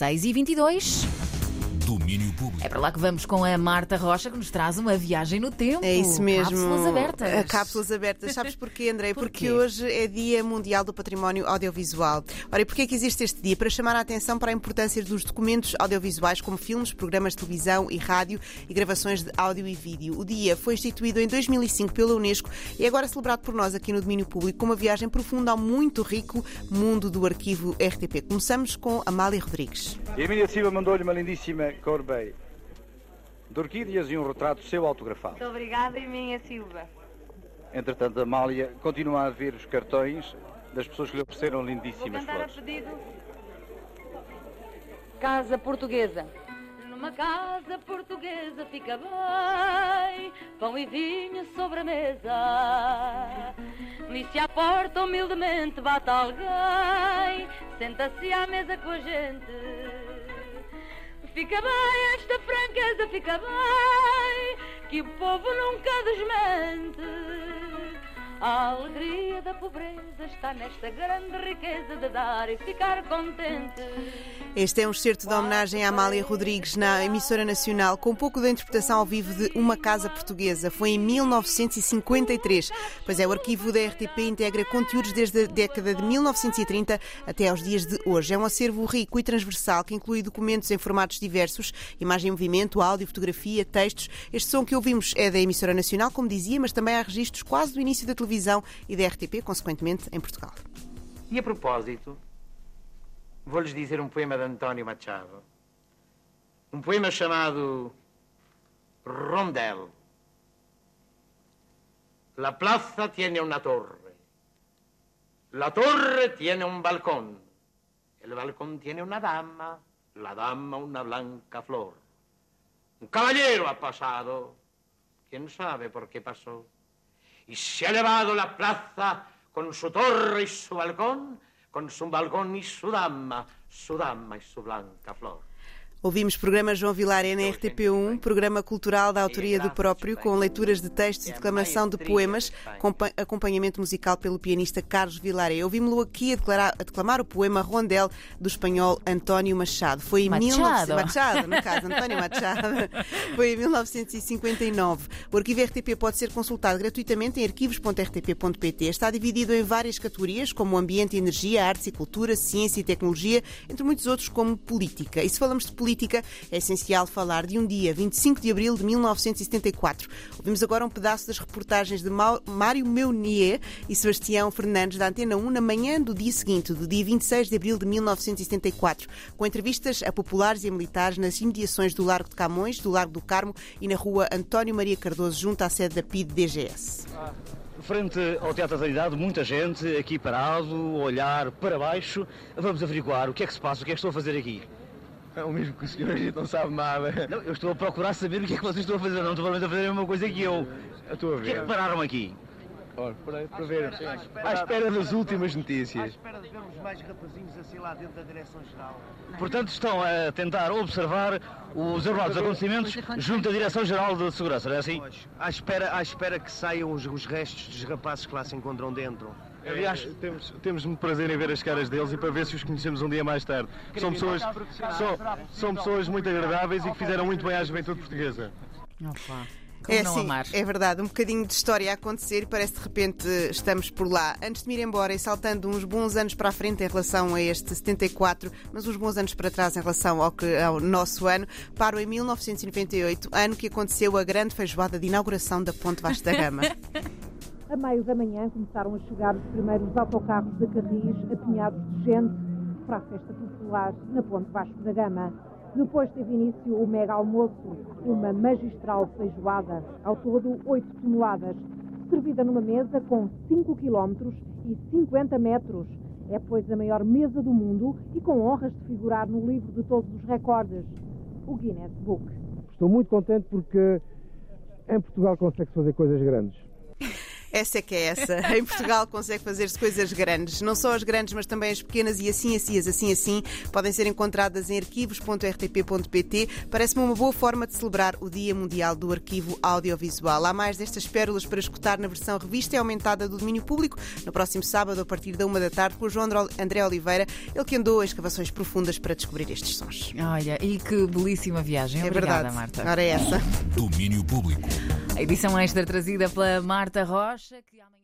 6 e 22 Domínio público. É para lá que vamos com a Marta Rocha, que nos traz uma viagem no tempo. É isso mesmo. Cápsulas abertas. A cápsulas abertas. Sabes porquê, André? Porquê? Porque hoje é Dia Mundial do Património Audiovisual. Ora, e porquê é que existe este dia? Para chamar a atenção para a importância dos documentos audiovisuais, como filmes, programas de televisão e rádio e gravações de áudio e vídeo. O dia foi instituído em 2005 pela Unesco e é agora celebrado por nós aqui no Domínio Público com uma viagem profunda ao muito rico mundo do arquivo RTP. Começamos com Amália Rodrigues. E a Emília Silva mandou-lhe uma lindíssima corbeia de orquídeas e um retrato seu autografado. Muito obrigada, Eminha Silva. Entretanto, a Amália continua a ver os cartões das pessoas que lhe ofereceram Vou lindíssimas cantar a flores. pedido. Casa Portuguesa. Numa casa portuguesa fica bem, pão e vinho sobre a mesa. E se à porta humildemente bate alguém, senta-se à mesa com a gente. Fica bem esta franqueza, fica bem, que o povo nunca desmente. A alegria da pobreza está nesta grande riqueza de dar e ficar contente. Este é um excerto de homenagem à Amália Rodrigues na emissora nacional, com um pouco da interpretação ao vivo de Uma Casa Portuguesa. Foi em 1953. Pois é, o arquivo da RTP integra conteúdos desde a década de 1930 até aos dias de hoje. É um acervo rico e transversal que inclui documentos em formatos diversos, imagem em movimento, áudio, fotografia, textos. Este som que ouvimos é da emissora nacional, como dizia, mas também há registros quase do início da televisão e da RTP, consequentemente, em Portugal. E a propósito, vou-lhes dizer um poema de António Machado. Um poema chamado Rondel. La plaza tiene una torre. La torre tiene un balcón. El balcón tiene una dama. La dama una blanca flor. Un caballero ha pasado. ¿Quién sabe por qué pasó? Y se ha elevado la plaza con su torre y su balcón, con su balcón y su dama, su dama y su blanca flor. Ouvimos programa João Vilar na RTP1, programa cultural da autoria do próprio, com leituras de textos e declamação de poemas, com pa- acompanhamento musical pelo pianista Carlos Vilaré. Ouvimos-lo aqui a, declarar- a declamar o poema Rondel do espanhol António Machado. Foi em Machado. 1900 Machado, no caso, António Machado. Foi em 1959. O arquivo RTP pode ser consultado gratuitamente em arquivos.rtp.pt. Está dividido em várias categorias, como ambiente e energia, artes e cultura, ciência e tecnologia, entre muitos outros como política. E se falamos de política, é essencial falar de um dia, 25 de abril de 1974. Ouvimos agora um pedaço das reportagens de Mário Meunier e Sebastião Fernandes da Antena 1 na manhã do dia seguinte, do dia 26 de abril de 1974, com entrevistas a populares e a militares nas imediações do Largo de Camões, do Largo do Carmo e na rua António Maria Cardoso, junto à sede da PID-DGS. Frente ao Teatro da Unidade, muita gente aqui parado, olhar para baixo. Vamos averiguar o que é que se passa, o que é que estou a fazer aqui. É o mesmo que o senhor, a gente não sabe nada. Não, eu estou a procurar saber o que é que vocês estão a fazer. Não estou a fazer a mesma coisa que eu. Eu estou a O que é ver. que pararam aqui? Olha, para, para ver. À espera das últimas notícias. espera de vermos mais rapazinhos assim lá dentro da Direção-Geral. Portanto, estão a tentar observar os armados acontecimentos junto à Direção-Geral de Segurança, não é assim? À espera, à espera que saiam os, os restos dos rapazes que lá se encontram dentro. Aliás, temos, temos muito prazer em ver as caras deles e para ver se os conhecemos um dia mais tarde. São pessoas, são, são pessoas muito agradáveis e que fizeram muito bem à juventude portuguesa. Opa, como É não assim, amar? é verdade, um bocadinho de história a acontecer e parece de repente estamos por lá. Antes de me ir embora e saltando uns bons anos para a frente em relação a este 74, mas uns bons anos para trás em relação ao, que, ao nosso ano, paro em 1998, ano que aconteceu a grande feijoada de inauguração da Ponte Vasco da Gama. A meio da manhã começaram a chegar os primeiros autocarros de Carris apinhados de gente para a festa popular na Ponte Vasco da Gama. Depois teve início o mega almoço, uma magistral feijoada, ao todo 8 toneladas, servida numa mesa com 5 km e 50 metros. É, pois, a maior mesa do mundo e com honras de figurar no livro de todos os recordes, o Guinness Book. Estou muito contente porque em Portugal consegue fazer coisas grandes. Essa é que é essa. Em Portugal consegue fazer-se coisas grandes. Não só as grandes, mas também as pequenas e assim, assim, as assim, assim, podem ser encontradas em arquivos.rtp.pt. Parece-me uma boa forma de celebrar o Dia Mundial do Arquivo Audiovisual. Há mais destas pérolas para escutar na versão revista e aumentada do domínio público no próximo sábado, a partir da uma da tarde, com o João André Oliveira, ele que andou a escavações profundas para descobrir estes sons. Olha, e que belíssima viagem. É Obrigada, verdade. Marta. Ora é essa. Domínio público. A edição extra trazida pela Marta Rocha. Que amanhã...